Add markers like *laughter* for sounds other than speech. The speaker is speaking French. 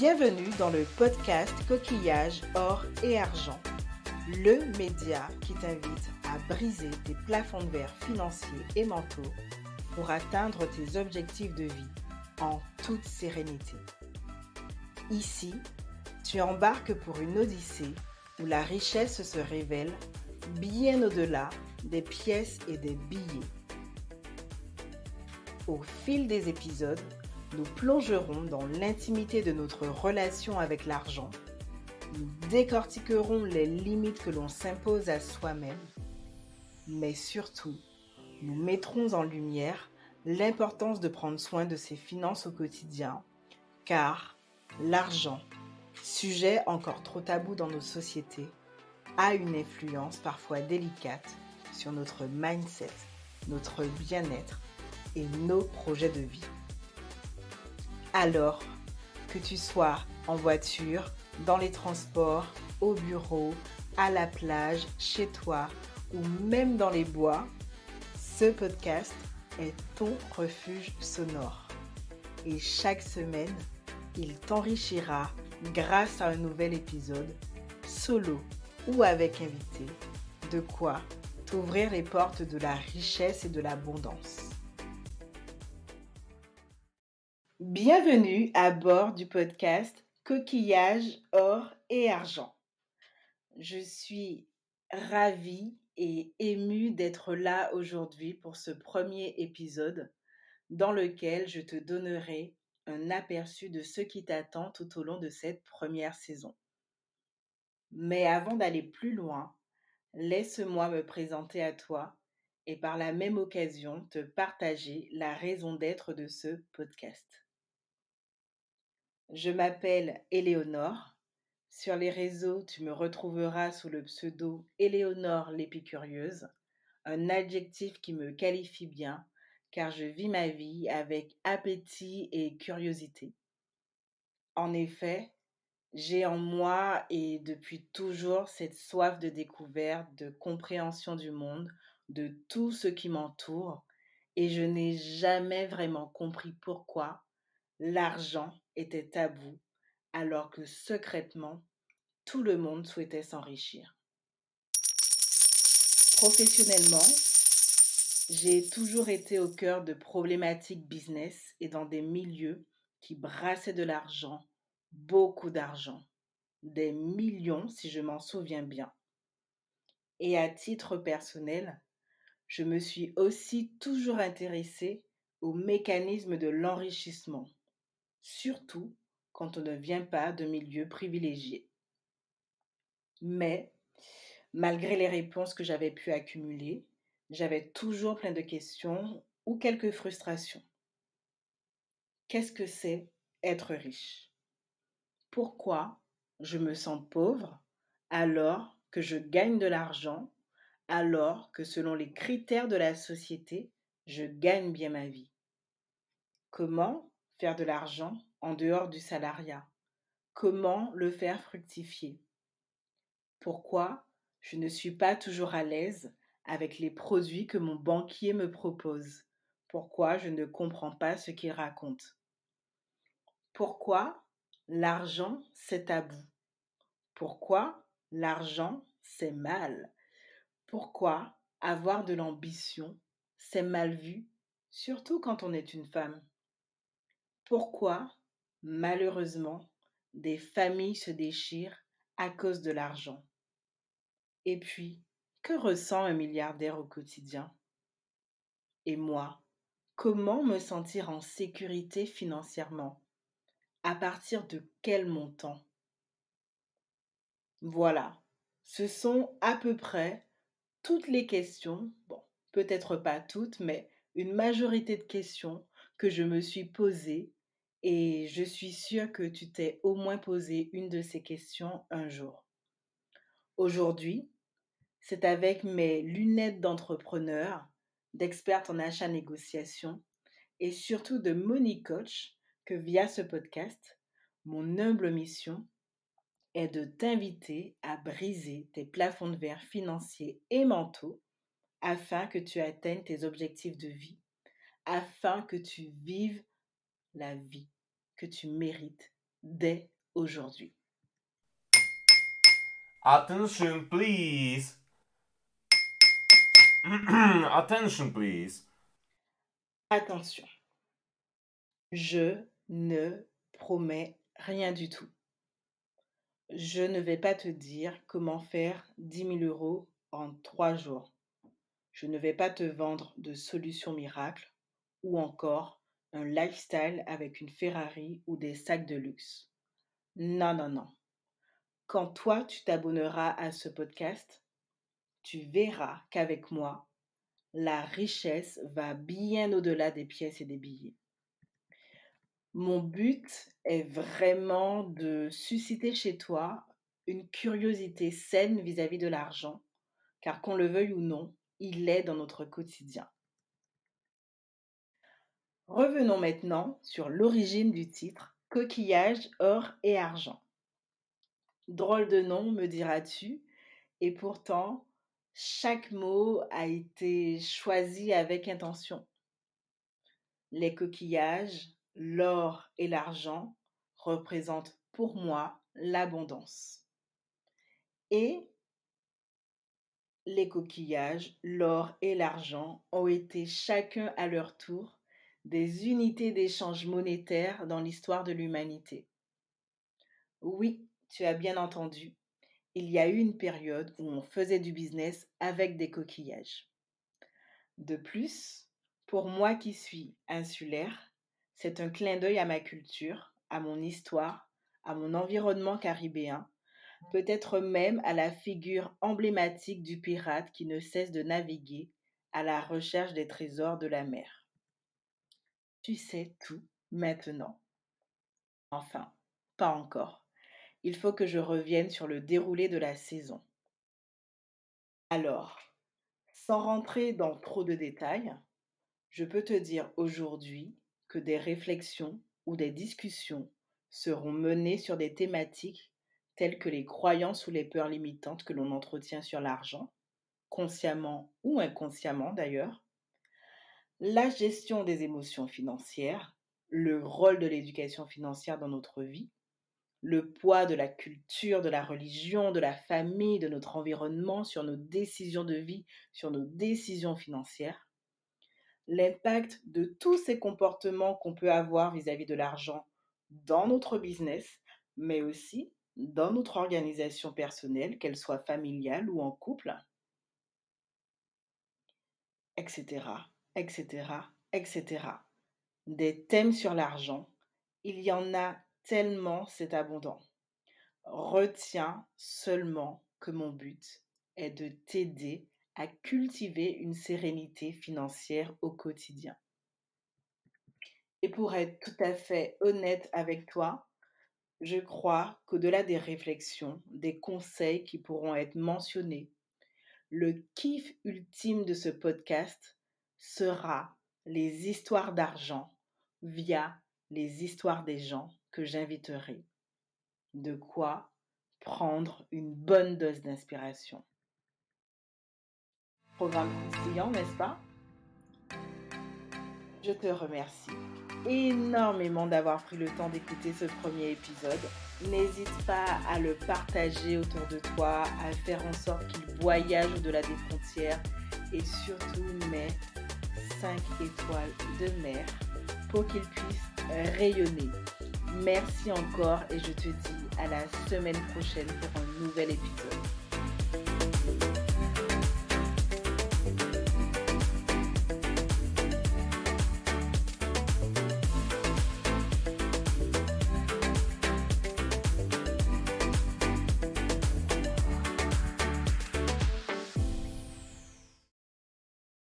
Bienvenue dans le podcast Coquillage, Or et Argent, le média qui t'invite à briser tes plafonds de verre financiers et mentaux pour atteindre tes objectifs de vie en toute sérénité. Ici, tu embarques pour une odyssée où la richesse se révèle bien au-delà des pièces et des billets. Au fil des épisodes, nous plongerons dans l'intimité de notre relation avec l'argent. Nous décortiquerons les limites que l'on s'impose à soi-même. Mais surtout, nous mettrons en lumière l'importance de prendre soin de ses finances au quotidien, car l'argent, sujet encore trop tabou dans nos sociétés, a une influence parfois délicate sur notre mindset, notre bien-être et nos projets de vie. Alors, que tu sois en voiture, dans les transports, au bureau, à la plage, chez toi ou même dans les bois, ce podcast est ton refuge sonore. Et chaque semaine, il t'enrichira grâce à un nouvel épisode, solo ou avec invité, de quoi t'ouvrir les portes de la richesse et de l'abondance. Bienvenue à bord du podcast Coquillage, or et argent. Je suis ravie et émue d'être là aujourd'hui pour ce premier épisode dans lequel je te donnerai un aperçu de ce qui t'attend tout au long de cette première saison. Mais avant d'aller plus loin, laisse-moi me présenter à toi et par la même occasion te partager la raison d'être de ce podcast. Je m'appelle Éléonore. Sur les réseaux, tu me retrouveras sous le pseudo Éléonore l'épicurieuse, un adjectif qui me qualifie bien car je vis ma vie avec appétit et curiosité. En effet, j'ai en moi et depuis toujours cette soif de découverte, de compréhension du monde, de tout ce qui m'entoure, et je n'ai jamais vraiment compris pourquoi l'argent était tabou, alors que secrètement, tout le monde souhaitait s'enrichir. Professionnellement, j'ai toujours été au cœur de problématiques business et dans des milieux qui brassaient de l'argent, beaucoup d'argent, des millions si je m'en souviens bien. Et à titre personnel, je me suis aussi toujours intéressée au mécanisme de l'enrichissement, surtout quand on ne vient pas de milieux privilégiés. Mais, malgré les réponses que j'avais pu accumuler, j'avais toujours plein de questions ou quelques frustrations. Qu'est-ce que c'est être riche? Pourquoi je me sens pauvre alors que je gagne de l'argent, alors que selon les critères de la société, je gagne bien ma vie? Comment de l'argent en dehors du salariat. Comment le faire fructifier? Pourquoi je ne suis pas toujours à l'aise avec les produits que mon banquier me propose? Pourquoi je ne comprends pas ce qu'il raconte? Pourquoi l'argent c'est tabou? Pourquoi l'argent c'est mal? Pourquoi avoir de l'ambition c'est mal vu, surtout quand on est une femme pourquoi, malheureusement, des familles se déchirent à cause de l'argent? Et puis, que ressent un milliardaire au quotidien? Et moi, comment me sentir en sécurité financièrement? À partir de quel montant? Voilà, ce sont à peu près toutes les questions, bon, peut-être pas toutes, mais une majorité de questions que je me suis posées et je suis sûre que tu t'es au moins posé une de ces questions un jour. Aujourd'hui, c'est avec mes lunettes d'entrepreneur, d'experte en achat-négociation et surtout de money coach que via ce podcast, mon humble mission est de t'inviter à briser tes plafonds de verre financiers et mentaux afin que tu atteignes tes objectifs de vie, afin que tu vives la vie que tu mérites dès aujourd'hui. Attention, please. *clears throat* Attention, please. Attention, je ne promets rien du tout. Je ne vais pas te dire comment faire 10 000 euros en trois jours. Je ne vais pas te vendre de solutions miracles ou encore un lifestyle avec une Ferrari ou des sacs de luxe. Non, non, non. Quand toi, tu t'abonneras à ce podcast, tu verras qu'avec moi, la richesse va bien au-delà des pièces et des billets. Mon but est vraiment de susciter chez toi une curiosité saine vis-à-vis de l'argent, car qu'on le veuille ou non, il est dans notre quotidien. Revenons maintenant sur l'origine du titre Coquillage, or et argent. Drôle de nom, me diras-tu, et pourtant, chaque mot a été choisi avec intention. Les coquillages, l'or et l'argent représentent pour moi l'abondance. Et les coquillages, l'or et l'argent ont été chacun à leur tour des unités d'échange monétaire dans l'histoire de l'humanité. Oui, tu as bien entendu, il y a eu une période où on faisait du business avec des coquillages. De plus, pour moi qui suis insulaire, c'est un clin d'œil à ma culture, à mon histoire, à mon environnement caribéen, peut-être même à la figure emblématique du pirate qui ne cesse de naviguer à la recherche des trésors de la mer. Tu sais tout maintenant. Enfin, pas encore il faut que je revienne sur le déroulé de la saison. Alors, sans rentrer dans trop de détails, je peux te dire aujourd'hui que des réflexions ou des discussions seront menées sur des thématiques telles que les croyances ou les peurs limitantes que l'on entretient sur l'argent, consciemment ou inconsciemment d'ailleurs, la gestion des émotions financières, le rôle de l'éducation financière dans notre vie, le poids de la culture, de la religion, de la famille, de notre environnement sur nos décisions de vie, sur nos décisions financières, l'impact de tous ces comportements qu'on peut avoir vis-à-vis de l'argent dans notre business, mais aussi dans notre organisation personnelle, qu'elle soit familiale ou en couple, etc., etc., etc. Des thèmes sur l'argent, il y en a tellement c'est abondant. Retiens seulement que mon but est de t'aider à cultiver une sérénité financière au quotidien. Et pour être tout à fait honnête avec toi, je crois qu'au-delà des réflexions, des conseils qui pourront être mentionnés, le kiff ultime de ce podcast sera les histoires d'argent via les histoires des gens que j'inviterai. De quoi prendre une bonne dose d'inspiration. Programme croustillant, n'est-ce pas? Je te remercie énormément d'avoir pris le temps d'écouter ce premier épisode. N'hésite pas à le partager autour de toi, à faire en sorte qu'il voyage au-delà des frontières et surtout mets 5 étoiles de mer pour qu'il puisse rayonner. Merci encore et je te dis à la semaine prochaine pour un nouvel épisode.